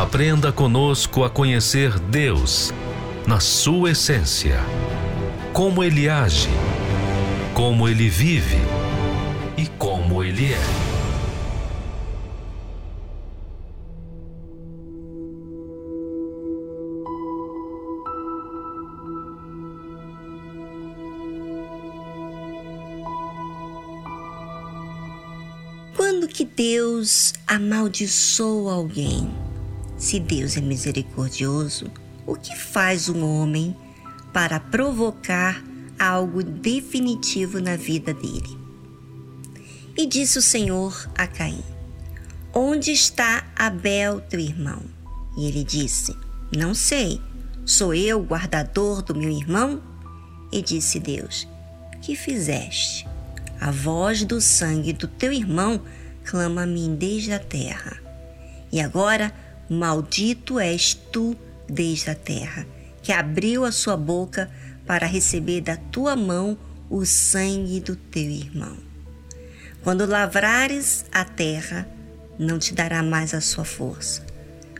Aprenda conosco a conhecer Deus na sua essência, como Ele age, como Ele vive e como Ele é. Quando que Deus amaldiçoa alguém? Se Deus é misericordioso, o que faz um homem para provocar algo definitivo na vida dele? E disse o Senhor a Caim: Onde está Abel, teu irmão? E ele disse: Não sei. Sou eu o guardador do meu irmão? E disse Deus: Que fizeste? A voz do sangue do teu irmão clama a mim desde a terra. E agora Maldito és tu desde a terra, que abriu a sua boca para receber da tua mão o sangue do teu irmão. Quando lavrares a terra, não te dará mais a sua força.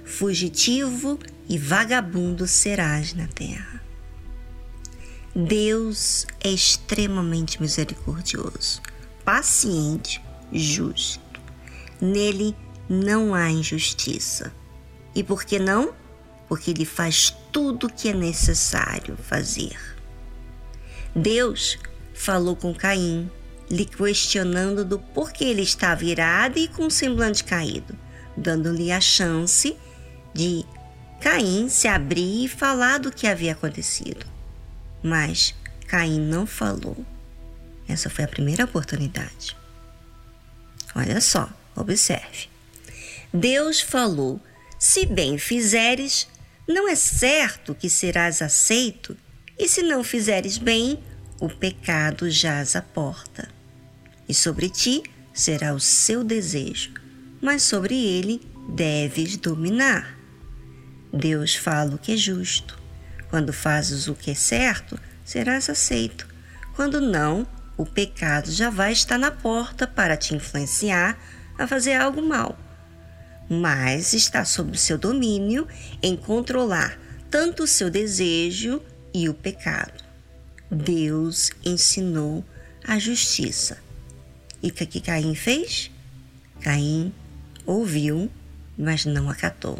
Fugitivo e vagabundo serás na terra. Deus é extremamente misericordioso, paciente, justo. Nele não há injustiça. E por que não? Porque ele faz tudo o que é necessário fazer. Deus falou com Caim, lhe questionando do porquê ele estava irado e com o semblante caído, dando-lhe a chance de Caim se abrir e falar do que havia acontecido. Mas Caim não falou. Essa foi a primeira oportunidade. Olha só, observe. Deus falou se bem fizeres, não é certo que serás aceito, e se não fizeres bem, o pecado jaz à porta. E sobre ti será o seu desejo, mas sobre ele deves dominar. Deus fala o que é justo. Quando fazes o que é certo, serás aceito. Quando não, o pecado já vai estar na porta para te influenciar a fazer algo mal mas está sob o seu domínio em controlar tanto o seu desejo e o pecado. Deus ensinou a justiça. E o que Caim fez? Caim ouviu, mas não acatou.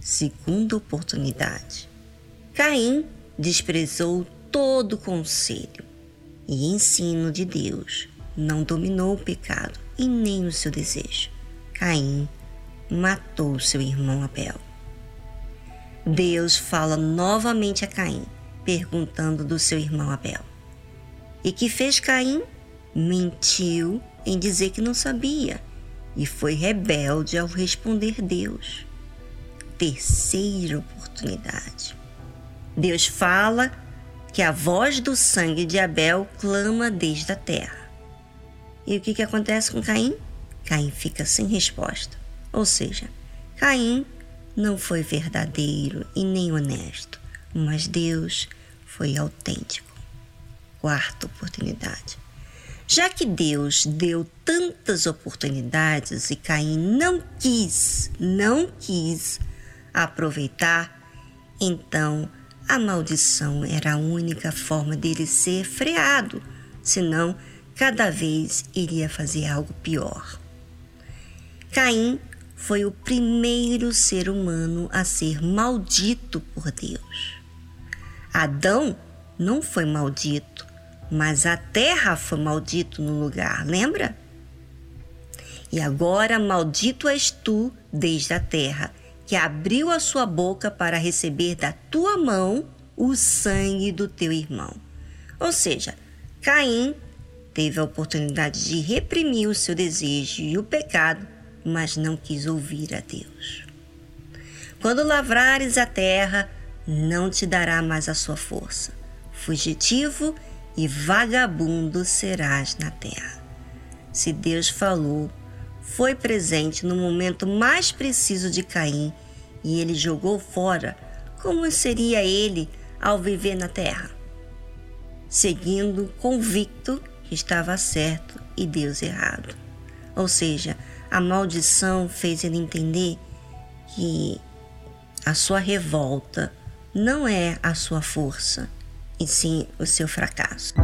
Segunda oportunidade. Caim desprezou todo o conselho e ensino de Deus, não dominou o pecado e nem o seu desejo. Caim matou seu irmão Abel. Deus fala novamente a Caim, perguntando do seu irmão Abel. E que fez Caim? Mentiu em dizer que não sabia e foi rebelde ao responder Deus. Terceira oportunidade. Deus fala que a voz do sangue de Abel clama desde a terra. E o que, que acontece com Caim? Caim fica sem resposta. Ou seja, Caim não foi verdadeiro e nem honesto, mas Deus foi autêntico. Quarta oportunidade. Já que Deus deu tantas oportunidades e Caim não quis, não quis aproveitar, então a maldição era a única forma dele ser freado, senão cada vez iria fazer algo pior. Caim foi o primeiro ser humano a ser maldito por Deus. Adão não foi maldito, mas a terra foi maldito no lugar, lembra? E agora maldito és tu desde a terra, que abriu a sua boca para receber da tua mão o sangue do teu irmão. Ou seja, Caim teve a oportunidade de reprimir o seu desejo e o pecado, mas não quis ouvir a Deus. Quando lavrares a terra, não te dará mais a sua força. Fugitivo e vagabundo serás na terra. Se Deus falou, foi presente no momento mais preciso de Caim e ele jogou fora, como seria ele ao viver na terra? Seguindo convicto que estava certo e Deus errado. Ou seja, a maldição fez ele entender que a sua revolta não é a sua força, e sim o seu fracasso.